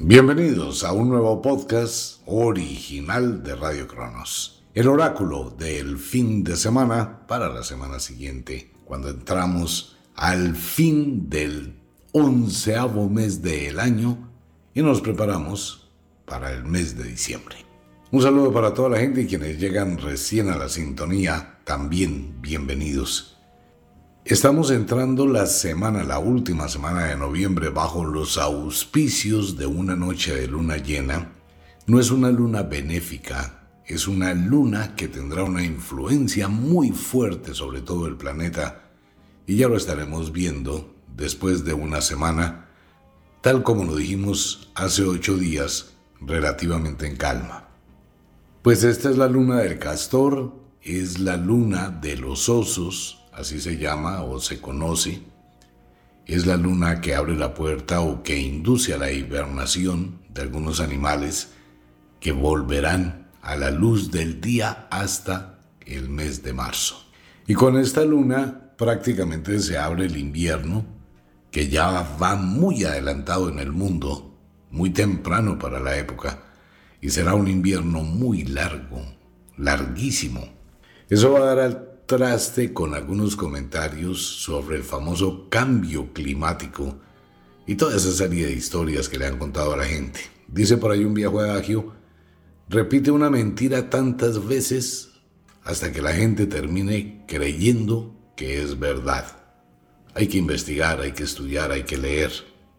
Bienvenidos a un nuevo podcast original de Radio Cronos. El oráculo del fin de semana para la semana siguiente, cuando entramos al fin del onceavo mes del año y nos preparamos para el mes de diciembre. Un saludo para toda la gente y quienes llegan recién a la sintonía, también bienvenidos. Estamos entrando la semana, la última semana de noviembre, bajo los auspicios de una noche de luna llena. No es una luna benéfica, es una luna que tendrá una influencia muy fuerte sobre todo el planeta y ya lo estaremos viendo después de una semana, tal como lo dijimos hace ocho días, relativamente en calma. Pues esta es la luna del castor, es la luna de los osos, así se llama o se conoce, es la luna que abre la puerta o que induce a la hibernación de algunos animales que volverán a la luz del día hasta el mes de marzo. Y con esta luna prácticamente se abre el invierno, que ya va muy adelantado en el mundo, muy temprano para la época, y será un invierno muy largo, larguísimo. Eso va a dar al traste con algunos comentarios sobre el famoso cambio climático y toda esa serie de historias que le han contado a la gente. Dice por ahí un viejo adagio, repite una mentira tantas veces hasta que la gente termine creyendo que es verdad. Hay que investigar, hay que estudiar, hay que leer.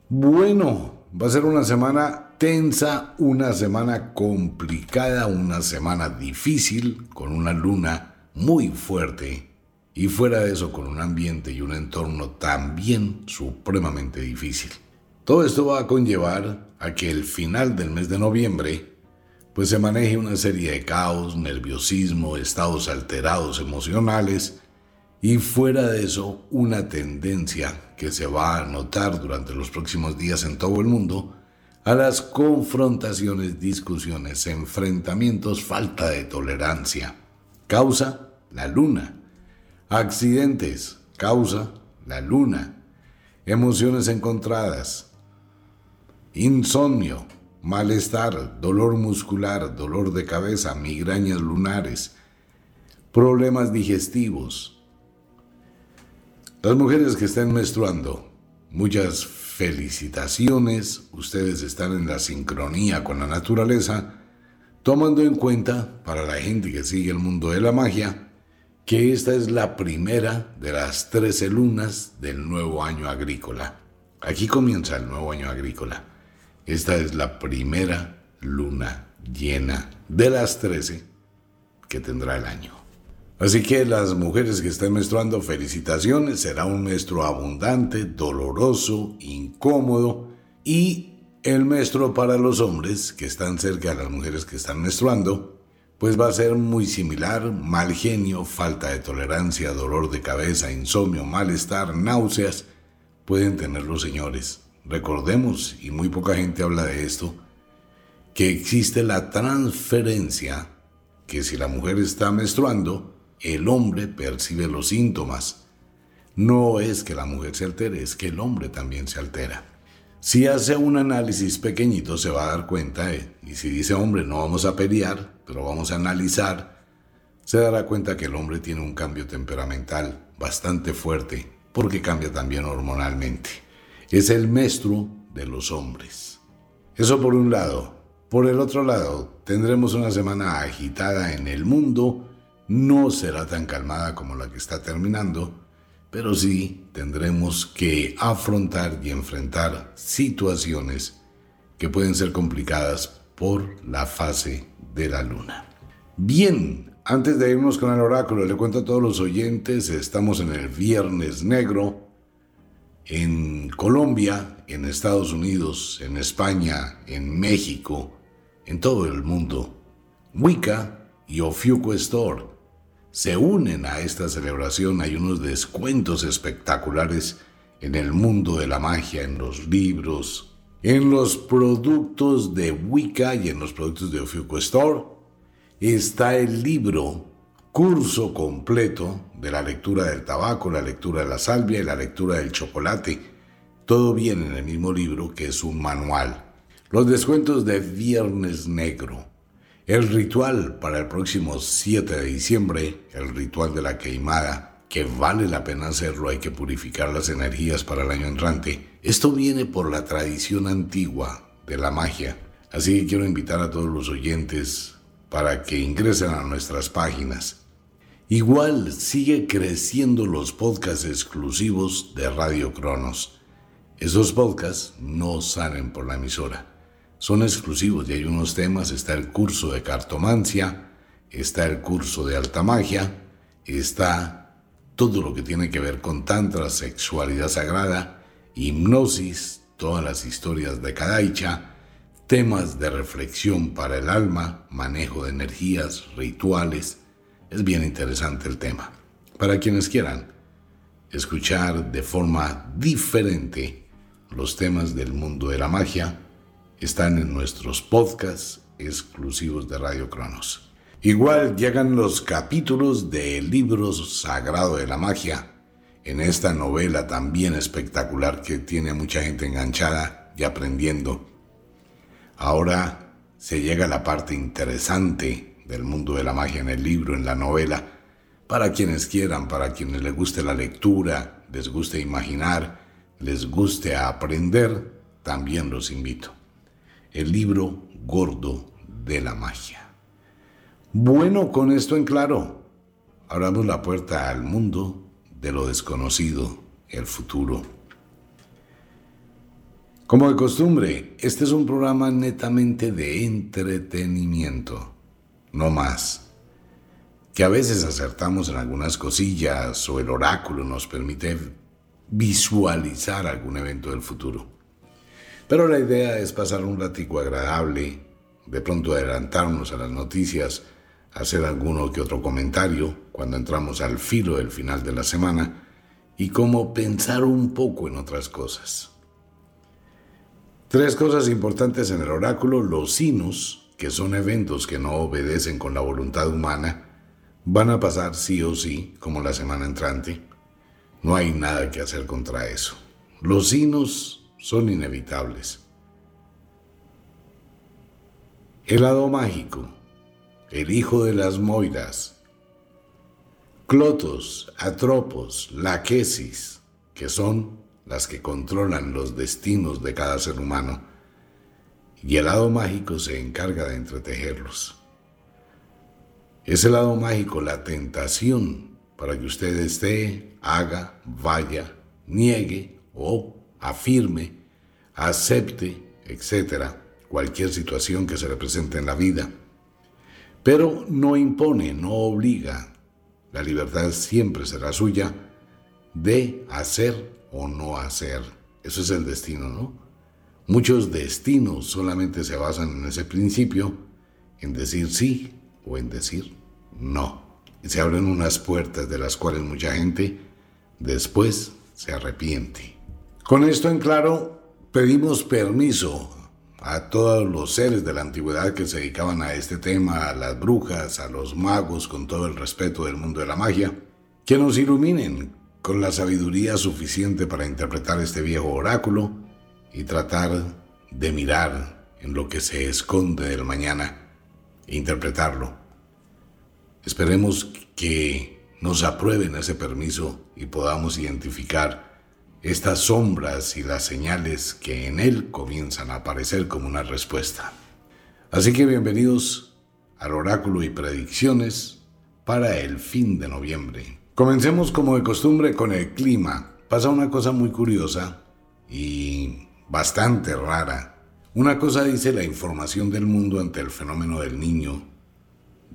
Bueno, va a ser una semana tensa, una semana complicada, una semana difícil, con una luna muy fuerte y fuera de eso con un ambiente y un entorno también supremamente difícil. Todo esto va a conllevar a que el final del mes de noviembre pues se maneje una serie de caos, nerviosismo, estados alterados emocionales y fuera de eso una tendencia que se va a notar durante los próximos días en todo el mundo a las confrontaciones, discusiones, enfrentamientos, falta de tolerancia. Causa la luna. Accidentes, causa, la luna. Emociones encontradas. Insomnio, malestar, dolor muscular, dolor de cabeza, migrañas lunares, problemas digestivos. Las mujeres que estén menstruando, muchas felicitaciones, ustedes están en la sincronía con la naturaleza, tomando en cuenta, para la gente que sigue el mundo de la magia, que esta es la primera de las trece lunas del nuevo año agrícola. Aquí comienza el nuevo año agrícola. Esta es la primera luna llena de las trece que tendrá el año. Así que las mujeres que estén menstruando, felicitaciones. Será un menstruo abundante, doloroso, incómodo. Y el menstruo para los hombres que están cerca de las mujeres que están menstruando, pues va a ser muy similar, mal genio, falta de tolerancia, dolor de cabeza, insomnio, malestar, náuseas, pueden tener los señores. Recordemos, y muy poca gente habla de esto, que existe la transferencia, que si la mujer está menstruando, el hombre percibe los síntomas. No es que la mujer se altere, es que el hombre también se altera. Si hace un análisis pequeñito se va a dar cuenta, y si dice hombre no vamos a pelear, pero vamos a analizar, se dará cuenta que el hombre tiene un cambio temperamental bastante fuerte, porque cambia también hormonalmente. Es el menstruo de los hombres. Eso por un lado. Por el otro lado, tendremos una semana agitada en el mundo, no será tan calmada como la que está terminando, pero sí tendremos que afrontar y enfrentar situaciones que pueden ser complicadas por la fase de la luna. Bien, antes de irnos con el oráculo, le cuento a todos los oyentes, estamos en el Viernes Negro, en Colombia, en Estados Unidos, en España, en México, en todo el mundo. Wicca y Ofiuco Store se unen a esta celebración. Hay unos descuentos espectaculares en el mundo de la magia, en los libros, en los productos de Wicca y en los productos de Ofiuco Store. Está el libro curso completo de la lectura del tabaco, la lectura de la salvia y la lectura del chocolate. Todo viene en el mismo libro que es un manual. Los descuentos de Viernes Negro el ritual para el próximo 7 de diciembre, el ritual de la queimada, que vale la pena hacerlo, hay que purificar las energías para el año entrante. Esto viene por la tradición antigua de la magia. Así que quiero invitar a todos los oyentes para que ingresen a nuestras páginas. Igual sigue creciendo los podcasts exclusivos de Radio Cronos. Esos podcasts no salen por la emisora son exclusivos y hay unos temas, está el curso de cartomancia, está el curso de alta magia, está todo lo que tiene que ver con tantra, sexualidad sagrada, hipnosis, todas las historias de Kadaicha, temas de reflexión para el alma, manejo de energías, rituales. Es bien interesante el tema. Para quienes quieran escuchar de forma diferente los temas del mundo de la magia, están en nuestros podcasts exclusivos de Radio Cronos. Igual llegan los capítulos del libro sagrado de la magia, en esta novela también espectacular que tiene mucha gente enganchada y aprendiendo. Ahora se llega a la parte interesante del mundo de la magia en el libro, en la novela, para quienes quieran, para quienes les guste la lectura, les guste imaginar, les guste aprender, también los invito el libro gordo de la magia. Bueno, con esto en claro, abramos la puerta al mundo de lo desconocido, el futuro. Como de costumbre, este es un programa netamente de entretenimiento, no más. Que a veces acertamos en algunas cosillas o el oráculo nos permite visualizar algún evento del futuro. Pero la idea es pasar un ratico agradable, de pronto adelantarnos a las noticias, hacer alguno que otro comentario cuando entramos al filo del final de la semana y como pensar un poco en otras cosas. Tres cosas importantes en el oráculo, los sinos, que son eventos que no obedecen con la voluntad humana, van a pasar sí o sí, como la semana entrante. No hay nada que hacer contra eso. Los sinos son inevitables. El lado mágico, el hijo de las moiras, Clotos, Atropos, Laquesis, que son las que controlan los destinos de cada ser humano, y el lado mágico se encarga de entretejerlos. Ese lado mágico, la tentación para que usted esté, haga, vaya, niegue o afirme, acepte, etcétera, cualquier situación que se le presente en la vida. Pero no impone, no obliga. La libertad siempre será suya de hacer o no hacer. Eso es el destino, ¿no? Muchos destinos solamente se basan en ese principio, en decir sí o en decir no. Y se abren unas puertas de las cuales mucha gente después se arrepiente. Con esto en claro, pedimos permiso a todos los seres de la antigüedad que se dedicaban a este tema, a las brujas, a los magos, con todo el respeto del mundo de la magia, que nos iluminen con la sabiduría suficiente para interpretar este viejo oráculo y tratar de mirar en lo que se esconde del mañana e interpretarlo. Esperemos que nos aprueben ese permiso y podamos identificar estas sombras y las señales que en él comienzan a aparecer como una respuesta. Así que bienvenidos al oráculo y predicciones para el fin de noviembre. Comencemos como de costumbre con el clima. Pasa una cosa muy curiosa y bastante rara. Una cosa dice la información del mundo ante el fenómeno del niño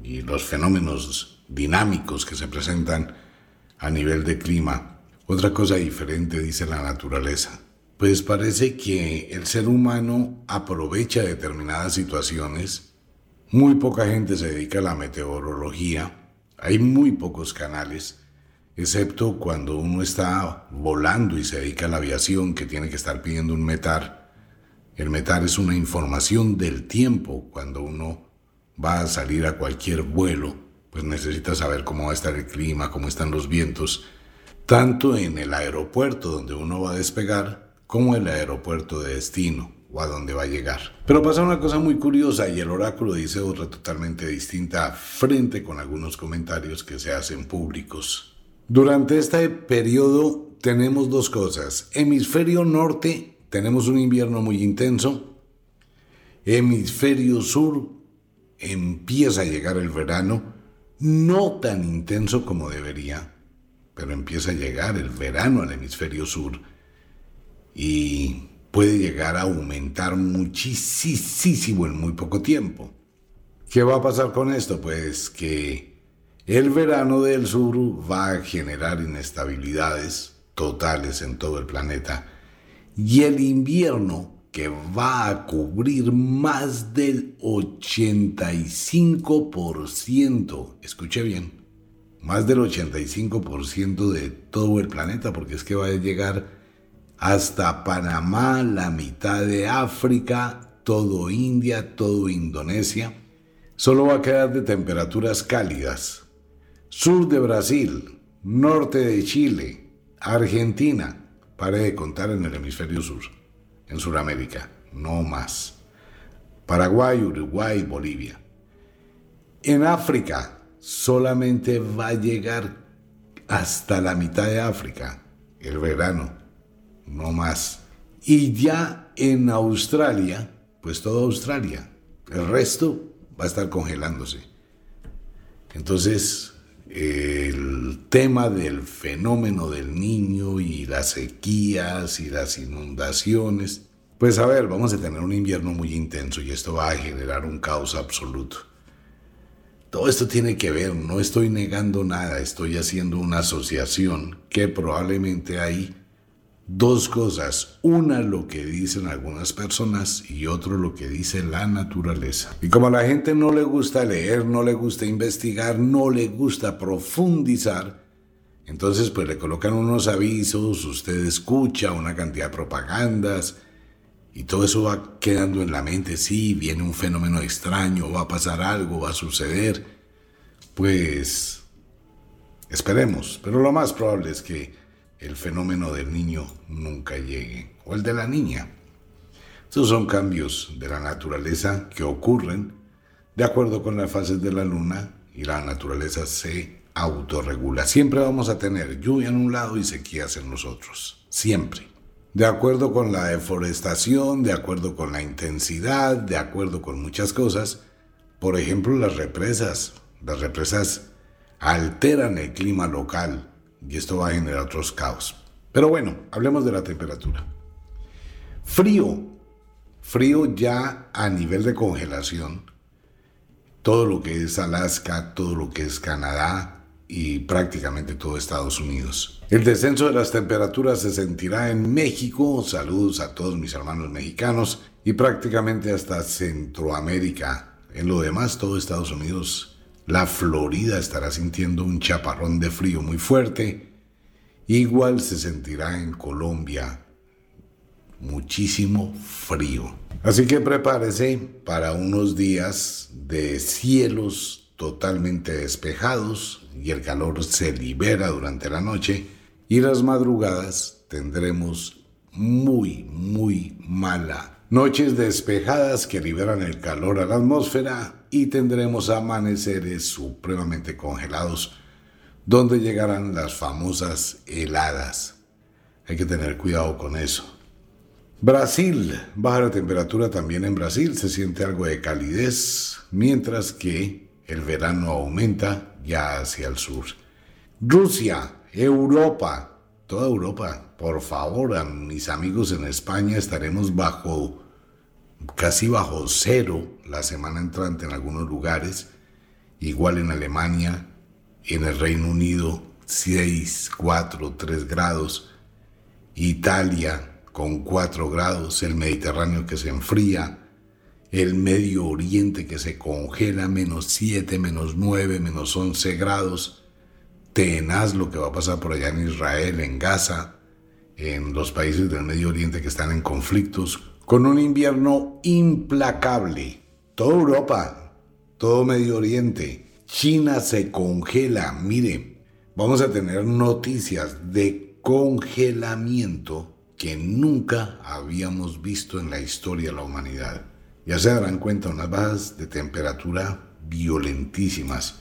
y los fenómenos dinámicos que se presentan a nivel de clima. Otra cosa diferente dice la naturaleza. Pues parece que el ser humano aprovecha determinadas situaciones. Muy poca gente se dedica a la meteorología. Hay muy pocos canales, excepto cuando uno está volando y se dedica a la aviación que tiene que estar pidiendo un metar. El metar es una información del tiempo. Cuando uno va a salir a cualquier vuelo, pues necesita saber cómo va a estar el clima, cómo están los vientos tanto en el aeropuerto donde uno va a despegar como en el aeropuerto de destino o a donde va a llegar. Pero pasa una cosa muy curiosa y el oráculo dice otra totalmente distinta frente con algunos comentarios que se hacen públicos. Durante este periodo tenemos dos cosas. Hemisferio norte tenemos un invierno muy intenso. Hemisferio sur empieza a llegar el verano, no tan intenso como debería pero empieza a llegar el verano al hemisferio sur y puede llegar a aumentar muchísimo en muy poco tiempo. ¿Qué va a pasar con esto? Pues que el verano del sur va a generar inestabilidades totales en todo el planeta y el invierno que va a cubrir más del 85%, escuche bien, más del 85% de todo el planeta, porque es que va a llegar hasta Panamá, la mitad de África, todo India, todo Indonesia. Solo va a quedar de temperaturas cálidas. Sur de Brasil, norte de Chile, Argentina, pare de contar en el hemisferio sur, en Sudamérica, no más. Paraguay, Uruguay, Bolivia. En África, solamente va a llegar hasta la mitad de África, el verano, no más. Y ya en Australia, pues toda Australia, el resto va a estar congelándose. Entonces, el tema del fenómeno del niño y las sequías y las inundaciones, pues a ver, vamos a tener un invierno muy intenso y esto va a generar un caos absoluto. Todo esto tiene que ver, no estoy negando nada, estoy haciendo una asociación que probablemente hay dos cosas. Una lo que dicen algunas personas y otro lo que dice la naturaleza. Y como a la gente no le gusta leer, no le gusta investigar, no le gusta profundizar, entonces pues le colocan unos avisos, usted escucha una cantidad de propagandas, y todo eso va quedando en la mente, sí, viene un fenómeno extraño, va a pasar algo, va a suceder. Pues esperemos, pero lo más probable es que el fenómeno del niño nunca llegue, o el de la niña. Estos son cambios de la naturaleza que ocurren de acuerdo con las fases de la luna y la naturaleza se autorregula. Siempre vamos a tener lluvia en un lado y sequías en los otros, siempre de acuerdo con la deforestación, de acuerdo con la intensidad, de acuerdo con muchas cosas. Por ejemplo, las represas. Las represas alteran el clima local y esto va a generar otros caos. Pero bueno, hablemos de la temperatura. Frío. Frío ya a nivel de congelación. Todo lo que es Alaska, todo lo que es Canadá, y prácticamente todo Estados Unidos. El descenso de las temperaturas se sentirá en México, saludos a todos mis hermanos mexicanos, y prácticamente hasta Centroamérica. En lo demás, todo Estados Unidos, la Florida estará sintiendo un chaparrón de frío muy fuerte. Igual se sentirá en Colombia, muchísimo frío. Así que prepárese para unos días de cielos totalmente despejados y el calor se libera durante la noche y las madrugadas tendremos muy, muy mala. Noches despejadas que liberan el calor a la atmósfera y tendremos amaneceres supremamente congelados donde llegarán las famosas heladas. Hay que tener cuidado con eso. Brasil, baja la temperatura también en Brasil, se siente algo de calidez, mientras que el verano aumenta ya hacia el sur. Rusia, Europa, toda Europa, por favor, mis amigos en España estaremos bajo, casi bajo cero la semana entrante en algunos lugares, igual en Alemania, en el Reino Unido, 6, 4, 3 grados, Italia, con 4 grados, el Mediterráneo que se enfría, el Medio Oriente que se congela menos 7, menos 9, menos 11 grados. Tenaz lo que va a pasar por allá en Israel, en Gaza, en los países del Medio Oriente que están en conflictos, con un invierno implacable. Toda Europa, todo Medio Oriente, China se congela. Mire, vamos a tener noticias de congelamiento que nunca habíamos visto en la historia de la humanidad. Ya se darán cuenta, unas bajas de temperatura violentísimas.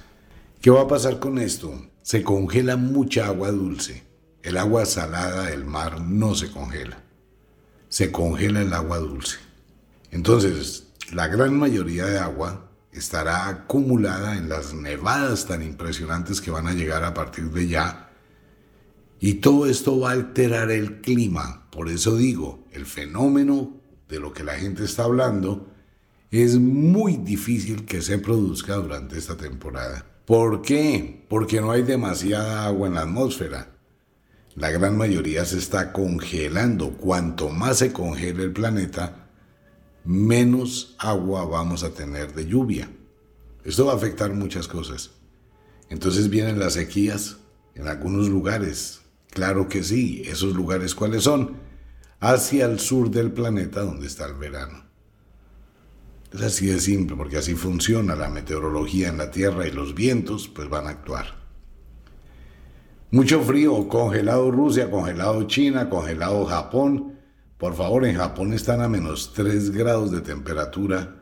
¿Qué va a pasar con esto? Se congela mucha agua dulce. El agua salada del mar no se congela. Se congela el agua dulce. Entonces, la gran mayoría de agua estará acumulada en las nevadas tan impresionantes que van a llegar a partir de ya y todo esto va a alterar el clima. Por eso digo, el fenómeno de lo que la gente está hablando es muy difícil que se produzca durante esta temporada. ¿Por qué? Porque no hay demasiada agua en la atmósfera. La gran mayoría se está congelando. Cuanto más se congele el planeta, menos agua vamos a tener de lluvia. Esto va a afectar muchas cosas. Entonces vienen las sequías en algunos lugares, Claro que sí, esos lugares cuáles son? Hacia el sur del planeta donde está el verano. Es así de simple, porque así funciona la meteorología en la Tierra y los vientos pues van a actuar. Mucho frío, congelado Rusia, congelado China, congelado Japón. Por favor, en Japón están a menos 3 grados de temperatura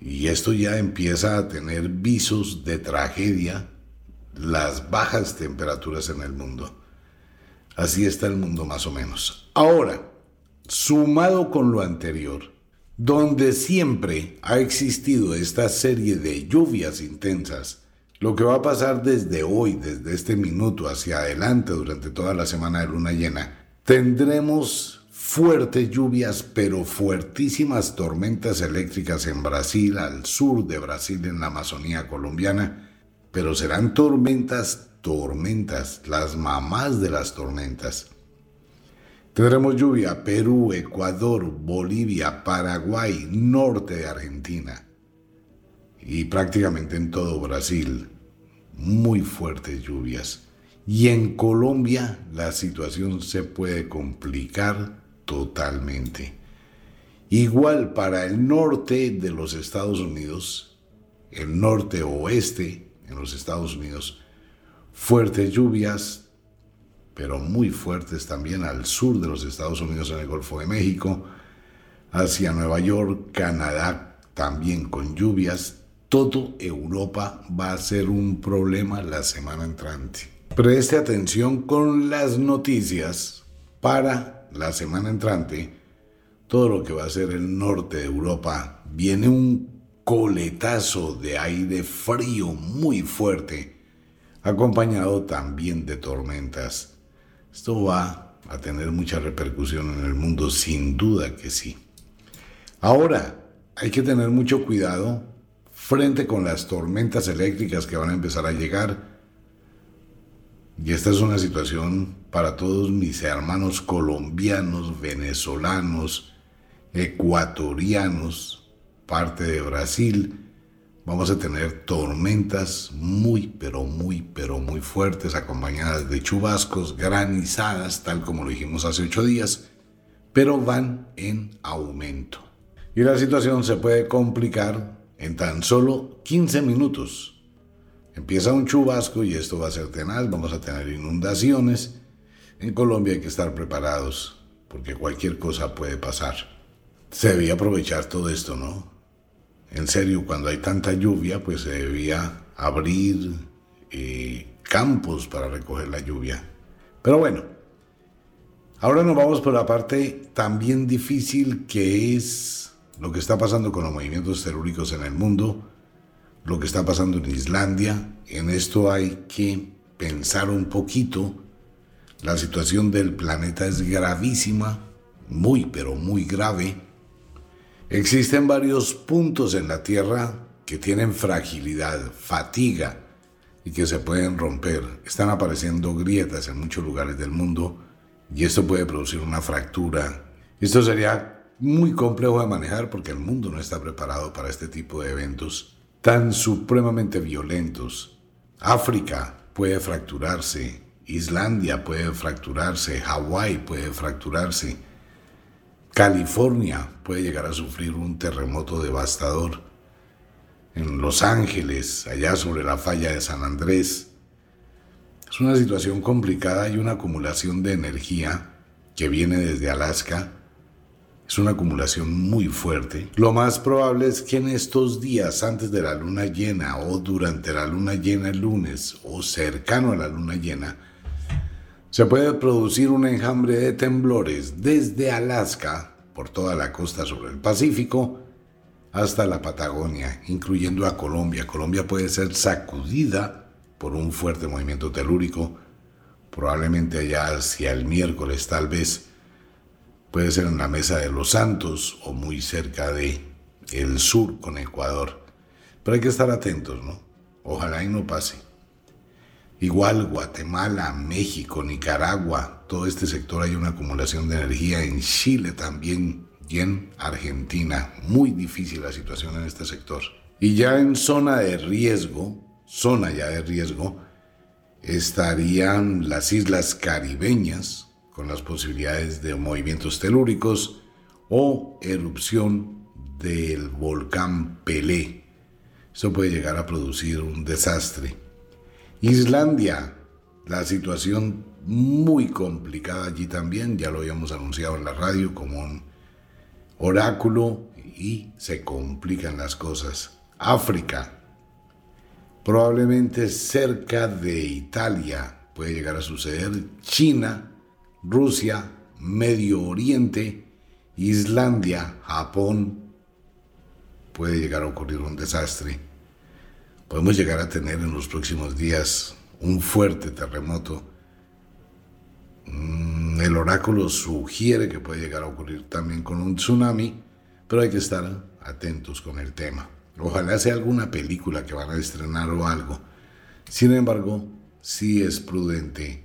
y esto ya empieza a tener visos de tragedia, las bajas temperaturas en el mundo. Así está el mundo más o menos. Ahora, sumado con lo anterior, donde siempre ha existido esta serie de lluvias intensas, lo que va a pasar desde hoy, desde este minuto hacia adelante durante toda la semana de luna llena, tendremos fuertes lluvias, pero fuertísimas tormentas eléctricas en Brasil, al sur de Brasil, en la Amazonía colombiana, pero serán tormentas tormentas, las mamás de las tormentas. Tendremos lluvia Perú, Ecuador, Bolivia, Paraguay, norte de Argentina y prácticamente en todo Brasil. Muy fuertes lluvias. Y en Colombia la situación se puede complicar totalmente. Igual para el norte de los Estados Unidos, el norte oeste en los Estados Unidos, fuertes lluvias, pero muy fuertes también al sur de los Estados Unidos en el Golfo de México, hacia Nueva York, Canadá también con lluvias. Todo Europa va a ser un problema la semana entrante. Preste atención con las noticias para la semana entrante. Todo lo que va a ser el norte de Europa. Viene un coletazo de aire frío muy fuerte acompañado también de tormentas. Esto va a tener mucha repercusión en el mundo, sin duda que sí. Ahora, hay que tener mucho cuidado frente con las tormentas eléctricas que van a empezar a llegar. Y esta es una situación para todos mis hermanos colombianos, venezolanos, ecuatorianos, parte de Brasil, Vamos a tener tormentas muy, pero muy, pero muy fuertes, acompañadas de chubascos, granizadas, tal como lo dijimos hace ocho días, pero van en aumento. Y la situación se puede complicar en tan solo 15 minutos. Empieza un chubasco y esto va a ser tenaz, vamos a tener inundaciones. En Colombia hay que estar preparados porque cualquier cosa puede pasar. Se debía aprovechar todo esto, ¿no? En serio, cuando hay tanta lluvia, pues se debía abrir eh, campos para recoger la lluvia. Pero bueno, ahora nos vamos por la parte también difícil que es lo que está pasando con los movimientos telúricos en el mundo, lo que está pasando en Islandia. En esto hay que pensar un poquito. La situación del planeta es gravísima, muy pero muy grave. Existen varios puntos en la Tierra que tienen fragilidad, fatiga, y que se pueden romper. Están apareciendo grietas en muchos lugares del mundo y esto puede producir una fractura. Esto sería muy complejo de manejar porque el mundo no está preparado para este tipo de eventos tan supremamente violentos. África puede fracturarse, Islandia puede fracturarse, Hawái puede fracturarse, California puede llegar a sufrir un terremoto devastador en Los Ángeles, allá sobre la falla de San Andrés. Es una situación complicada y una acumulación de energía que viene desde Alaska. Es una acumulación muy fuerte. Lo más probable es que en estos días antes de la luna llena o durante la luna llena el lunes o cercano a la luna llena, se puede producir un enjambre de temblores desde Alaska por toda la costa sobre el Pacífico hasta la Patagonia, incluyendo a Colombia. Colombia puede ser sacudida por un fuerte movimiento telúrico, probablemente allá hacia el miércoles tal vez, puede ser en la Mesa de los Santos o muy cerca de el sur con Ecuador. Pero hay que estar atentos, ¿no? Ojalá y no pase. Igual Guatemala, México, Nicaragua, todo este sector hay una acumulación de energía. En Chile también y en Argentina. Muy difícil la situación en este sector. Y ya en zona de riesgo, zona ya de riesgo, estarían las islas caribeñas con las posibilidades de movimientos telúricos o erupción del volcán Pelé. Eso puede llegar a producir un desastre. Islandia, la situación muy complicada allí también, ya lo habíamos anunciado en la radio como un oráculo y se complican las cosas. África, probablemente cerca de Italia puede llegar a suceder. China, Rusia, Medio Oriente, Islandia, Japón, puede llegar a ocurrir un desastre. Podemos llegar a tener en los próximos días un fuerte terremoto Mm, el oráculo sugiere que puede llegar a ocurrir también con un tsunami, pero hay que estar atentos con el tema. Ojalá sea alguna película que van a estrenar o algo. Sin embargo, sí es prudente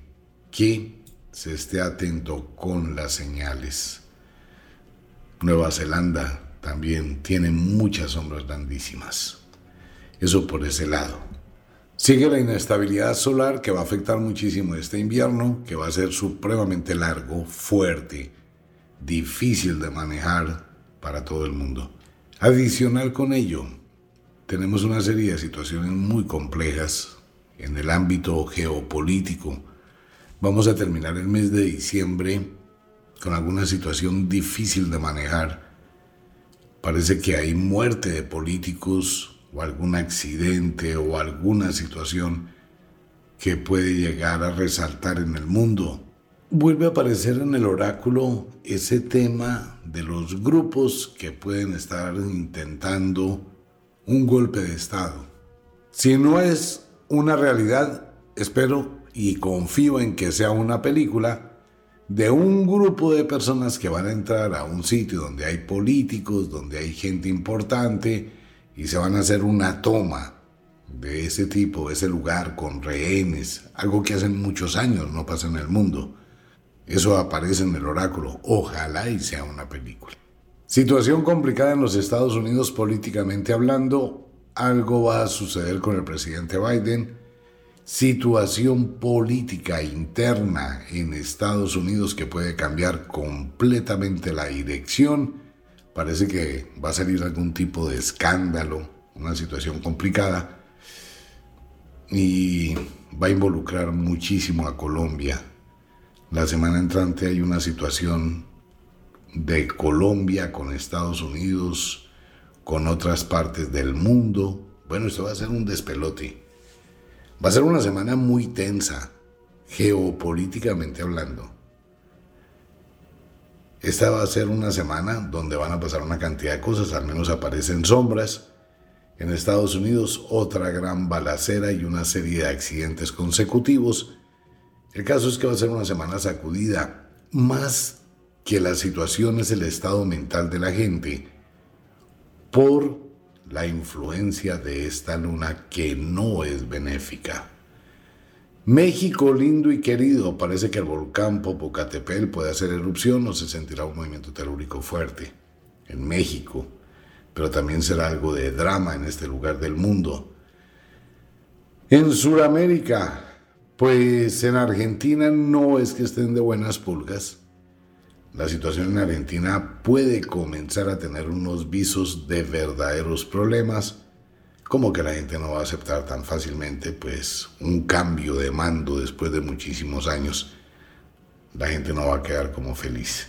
que se esté atento con las señales. Nueva Zelanda también tiene muchas sombras grandísimas. Eso por ese lado. Sigue la inestabilidad solar que va a afectar muchísimo este invierno, que va a ser supremamente largo, fuerte, difícil de manejar para todo el mundo. Adicional con ello, tenemos una serie de situaciones muy complejas en el ámbito geopolítico. Vamos a terminar el mes de diciembre con alguna situación difícil de manejar. Parece que hay muerte de políticos o algún accidente o alguna situación que puede llegar a resaltar en el mundo. Vuelve a aparecer en el oráculo ese tema de los grupos que pueden estar intentando un golpe de Estado. Si no es una realidad, espero y confío en que sea una película de un grupo de personas que van a entrar a un sitio donde hay políticos, donde hay gente importante, y se van a hacer una toma de ese tipo, ese lugar con rehenes, algo que hace muchos años no pasa en el mundo. Eso aparece en el oráculo. Ojalá y sea una película. Situación complicada en los Estados Unidos políticamente hablando. Algo va a suceder con el presidente Biden. situación política interna en Estados Unidos que puede cambiar completamente la dirección. Parece que va a salir algún tipo de escándalo, una situación complicada y va a involucrar muchísimo a Colombia. La semana entrante hay una situación de Colombia con Estados Unidos, con otras partes del mundo. Bueno, esto va a ser un despelote. Va a ser una semana muy tensa, geopolíticamente hablando. Esta va a ser una semana donde van a pasar una cantidad de cosas, al menos aparecen sombras. En Estados Unidos otra gran balacera y una serie de accidentes consecutivos. El caso es que va a ser una semana sacudida, más que la situación es el estado mental de la gente por la influencia de esta luna que no es benéfica. México lindo y querido, parece que el volcán Popocatépetl puede hacer erupción o se sentirá un movimiento telúrico fuerte en México, pero también será algo de drama en este lugar del mundo. En Sudamérica, pues en Argentina no es que estén de buenas pulgas la situación en Argentina puede comenzar a tener unos visos de verdaderos problemas, como que la gente no va a aceptar tan fácilmente pues un cambio de mando después de muchísimos años. La gente no va a quedar como feliz.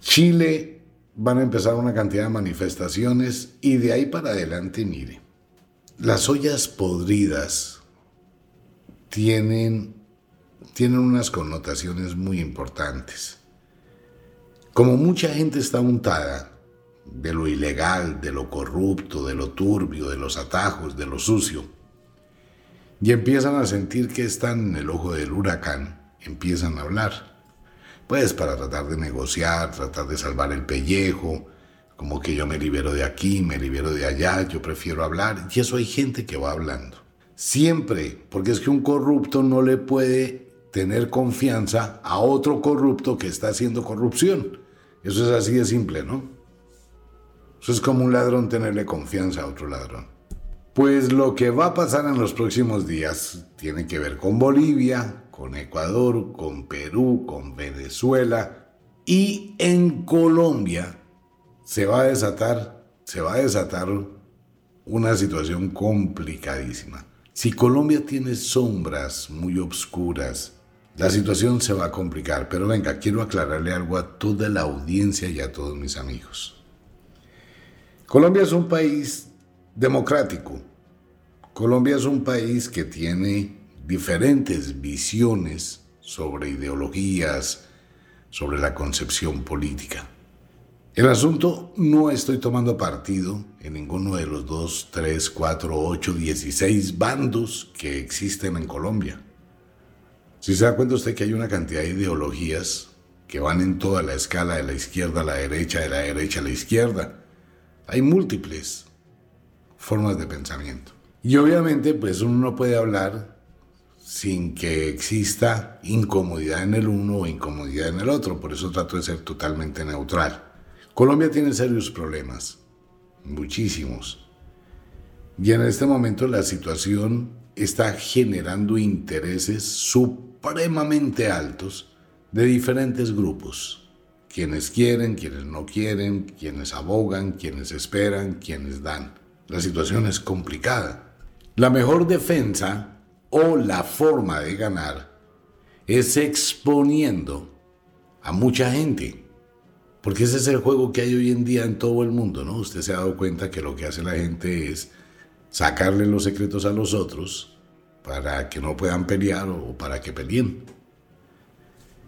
Chile van a empezar una cantidad de manifestaciones y de ahí para adelante, mire, las ollas podridas tienen, tienen unas connotaciones muy importantes. Como mucha gente está untada de lo ilegal, de lo corrupto, de lo turbio, de los atajos, de lo sucio, y empiezan a sentir que están en el ojo del huracán, empiezan a hablar. Pues para tratar de negociar, tratar de salvar el pellejo, como que yo me libero de aquí, me libero de allá, yo prefiero hablar, y eso hay gente que va hablando. Siempre, porque es que un corrupto no le puede tener confianza a otro corrupto que está haciendo corrupción. Eso es así de simple, ¿no? Eso es como un ladrón tenerle confianza a otro ladrón. Pues lo que va a pasar en los próximos días tiene que ver con Bolivia, con Ecuador, con Perú, con Venezuela y en Colombia se va a desatar, se va a desatar una situación complicadísima. Si Colombia tiene sombras muy obscuras, la situación se va a complicar, pero venga, quiero aclararle algo a toda la audiencia y a todos mis amigos. Colombia es un país democrático. Colombia es un país que tiene diferentes visiones sobre ideologías, sobre la concepción política. El asunto no estoy tomando partido en ninguno de los dos, tres, cuatro, ocho, dieciséis bandos que existen en Colombia. Si se da cuenta usted que hay una cantidad de ideologías que van en toda la escala de la izquierda a la derecha, de la derecha a la izquierda, hay múltiples formas de pensamiento. Y obviamente, pues uno no puede hablar sin que exista incomodidad en el uno o incomodidad en el otro. Por eso trato de ser totalmente neutral. Colombia tiene serios problemas, muchísimos. Y en este momento la situación está generando intereses supremamente altos de diferentes grupos, quienes quieren, quienes no quieren, quienes abogan, quienes esperan, quienes dan. La situación es complicada. La mejor defensa o la forma de ganar es exponiendo a mucha gente. Porque ese es el juego que hay hoy en día en todo el mundo, ¿no? Usted se ha dado cuenta que lo que hace la gente es sacarle los secretos a los otros para que no puedan pelear o para que peleen.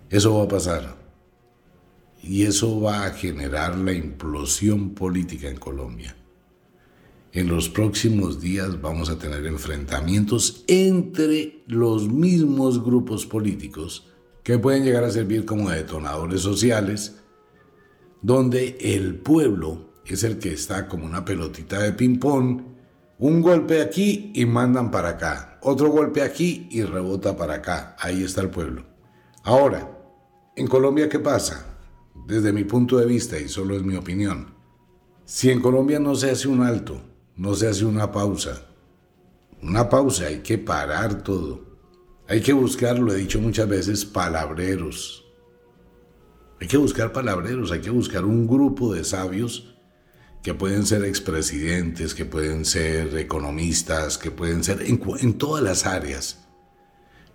Eso va a pasar. Y eso va a generar la implosión política en Colombia. En los próximos días vamos a tener enfrentamientos entre los mismos grupos políticos que pueden llegar a servir como detonadores sociales, donde el pueblo es el que está como una pelotita de ping-pong, un golpe aquí y mandan para acá, otro golpe aquí y rebota para acá. Ahí está el pueblo. Ahora, en Colombia, ¿qué pasa? Desde mi punto de vista, y solo es mi opinión, si en Colombia no se hace un alto, no se hace una pausa, Una pausa, hay que parar todo. Hay que buscar, lo he dicho muchas veces, palabreros. Hay que buscar palabreros, hay que buscar un grupo de sabios que pueden ser expresidentes, que pueden ser economistas, que pueden ser en, en todas las áreas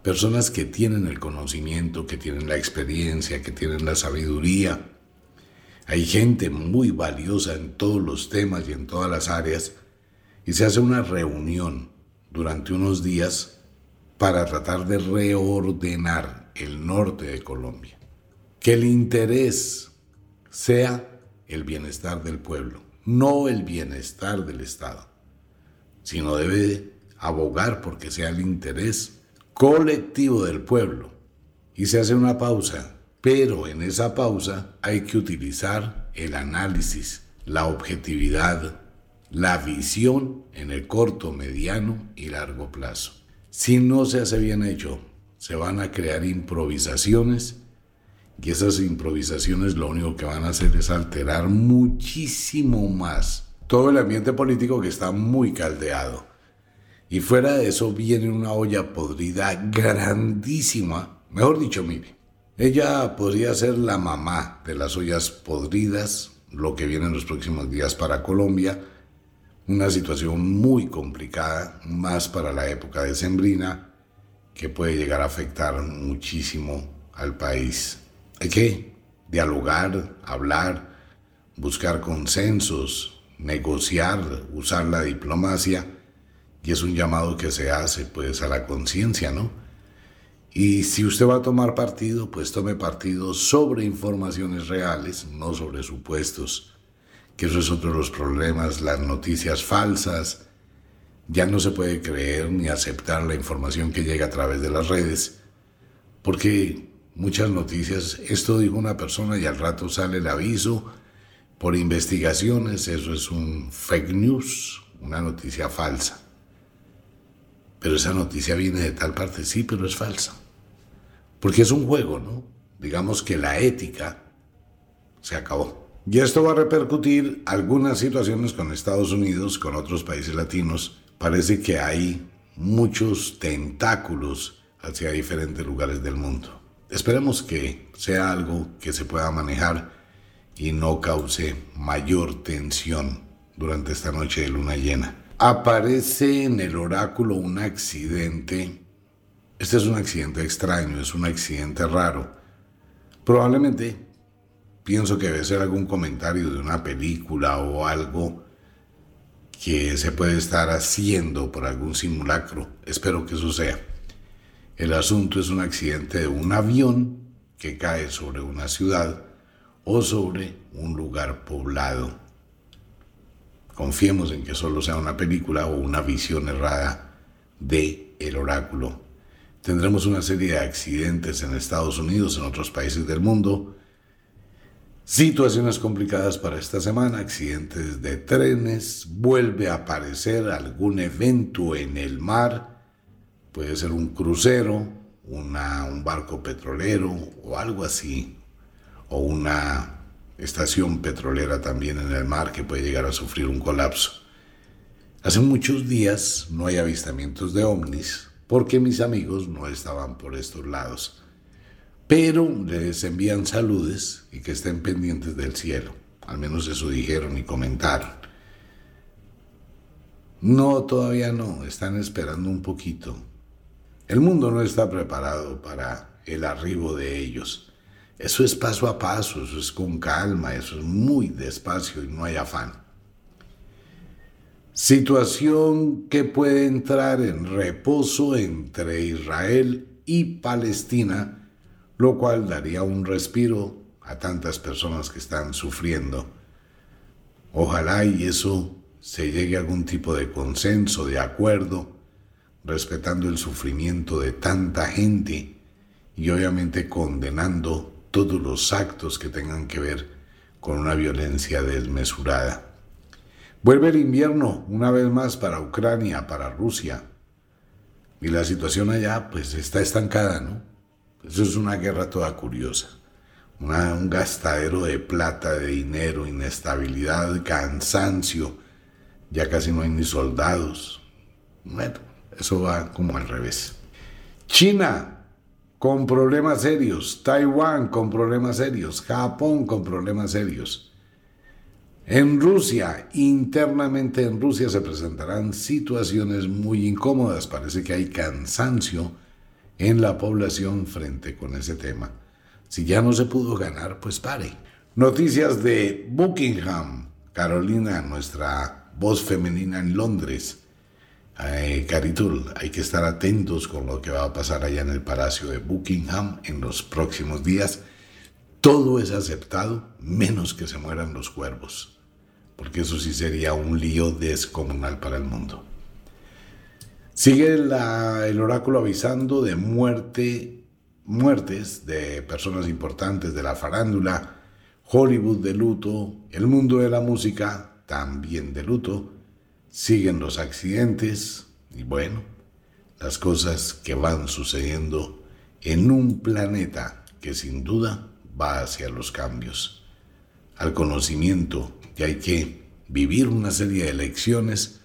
personas que tienen el conocimiento, que tienen la experiencia, que tienen la sabiduría. Hay gente muy valiosa en todos los temas y en todas las áreas y se hace una reunión durante unos días para tratar de reordenar el norte de Colombia. Que el interés sea el bienestar del pueblo, no el bienestar del Estado, sino debe abogar porque sea el interés colectivo del pueblo. Y se hace una pausa, pero en esa pausa hay que utilizar el análisis, la objetividad, la visión en el corto, mediano y largo plazo. Si no se hace bien hecho, se van a crear improvisaciones y esas improvisaciones lo único que van a hacer es alterar muchísimo más todo el ambiente político que está muy caldeado. Y fuera de eso viene una olla podrida grandísima. Mejor dicho, mire, ella podría ser la mamá de las ollas podridas, lo que viene en los próximos días para Colombia. Una situación muy complicada, más para la época de Sembrina, que puede llegar a afectar muchísimo al país. Hay que dialogar, hablar, buscar consensos, negociar, usar la diplomacia y es un llamado que se hace pues a la conciencia, ¿no? Y si usted va a tomar partido, pues tome partido sobre informaciones reales, no sobre supuestos, que eso es otro de los problemas, las noticias falsas. Ya no se puede creer ni aceptar la información que llega a través de las redes, porque muchas noticias, esto dijo una persona y al rato sale el aviso por investigaciones, eso es un fake news, una noticia falsa pero esa noticia viene de tal parte, sí, pero es falsa. Porque es un juego, ¿no? Digamos que la ética se acabó. Y esto va a repercutir algunas situaciones con Estados Unidos, con otros países latinos. Parece que hay muchos tentáculos hacia diferentes lugares del mundo. Esperemos que sea algo que se pueda manejar y no cause mayor tensión durante esta noche de luna llena aparece en el oráculo un accidente. Este es un accidente extraño, es un accidente raro. Probablemente pienso que debe ser algún comentario de una película o algo que se puede estar haciendo por algún simulacro. Espero que eso sea. El asunto es un accidente de un avión que cae sobre una ciudad o sobre un lugar poblado. Confiemos en que solo sea una película o una visión errada de el oráculo. Tendremos una serie de accidentes en Estados Unidos, en otros países del mundo. Situaciones complicadas para esta semana, accidentes de trenes, vuelve a aparecer algún evento en el mar, puede ser un crucero, un barco petrolero o algo así, o una estación petrolera también en el mar que puede llegar a sufrir un colapso. Hace muchos días no hay avistamientos de ovnis porque mis amigos no estaban por estos lados. Pero les envían saludes y que estén pendientes del cielo. Al menos eso dijeron y comentaron. No, todavía no. Están esperando un poquito. El mundo no está preparado para el arribo de ellos. Eso es paso a paso, eso es con calma, eso es muy despacio y no hay afán. Situación que puede entrar en reposo entre Israel y Palestina, lo cual daría un respiro a tantas personas que están sufriendo. Ojalá y eso se llegue a algún tipo de consenso, de acuerdo, respetando el sufrimiento de tanta gente y obviamente condenando todos los actos que tengan que ver con una violencia desmesurada. Vuelve el invierno una vez más para Ucrania, para Rusia. Y la situación allá pues está estancada, ¿no? Eso es una guerra toda curiosa. un gastadero de plata, de dinero, inestabilidad, cansancio. Ya casi no hay ni soldados. Bueno, Eso va como al revés. China con problemas serios, Taiwán con problemas serios, Japón con problemas serios. En Rusia, internamente en Rusia se presentarán situaciones muy incómodas. Parece que hay cansancio en la población frente con ese tema. Si ya no se pudo ganar, pues pare. Noticias de Buckingham, Carolina, nuestra voz femenina en Londres. Eh, Caritul, hay que estar atentos con lo que va a pasar allá en el Palacio de Buckingham en los próximos días. Todo es aceptado, menos que se mueran los cuervos, porque eso sí sería un lío descomunal para el mundo. Sigue el oráculo avisando de muerte, muertes de personas importantes de la farándula, Hollywood de luto, el mundo de la música también de luto, siguen los accidentes y bueno, las cosas que van sucediendo en un planeta que sin duda va hacia los cambios, al conocimiento y hay que vivir una serie de lecciones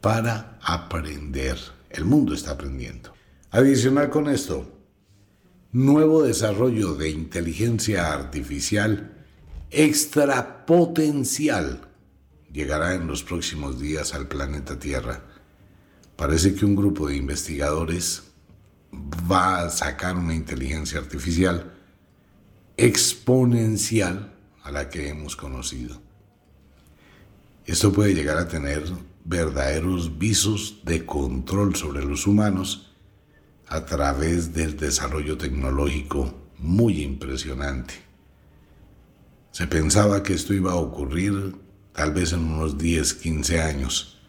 para aprender. El mundo está aprendiendo. Adicional con esto, nuevo desarrollo de inteligencia artificial extrapotencial llegará en los próximos días al planeta Tierra. Parece que un grupo de investigadores va a sacar una inteligencia artificial exponencial a la que hemos conocido. Esto puede llegar a tener verdaderos visos de control sobre los humanos a través del desarrollo tecnológico muy impresionante. Se pensaba que esto iba a ocurrir tal vez en unos 10, 15 años.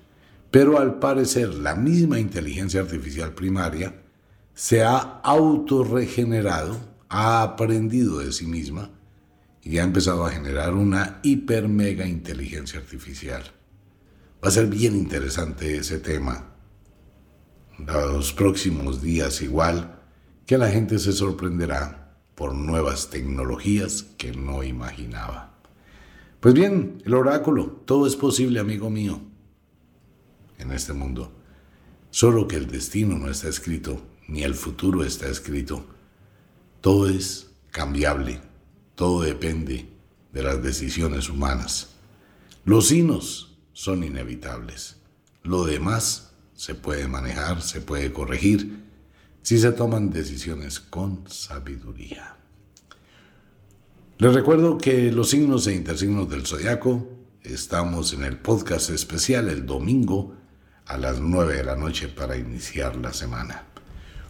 Pero al parecer la misma inteligencia artificial primaria se ha autorregenerado, ha aprendido de sí misma y ha empezado a generar una hiper mega inteligencia artificial. Va a ser bien interesante ese tema. Los próximos días igual que la gente se sorprenderá por nuevas tecnologías que no imaginaba. Pues bien, el oráculo, todo es posible, amigo mío, en este mundo. Solo que el destino no está escrito, ni el futuro está escrito. Todo es cambiable, todo depende de las decisiones humanas. Los hinos son inevitables. Lo demás se puede manejar, se puede corregir, si se toman decisiones con sabiduría. Les recuerdo que los signos e intersignos del zodiaco estamos en el podcast especial el domingo a las 9 de la noche para iniciar la semana.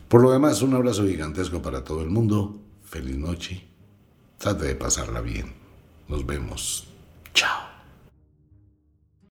Por lo demás, un abrazo gigantesco para todo el mundo. Feliz noche. Trate de pasarla bien. Nos vemos.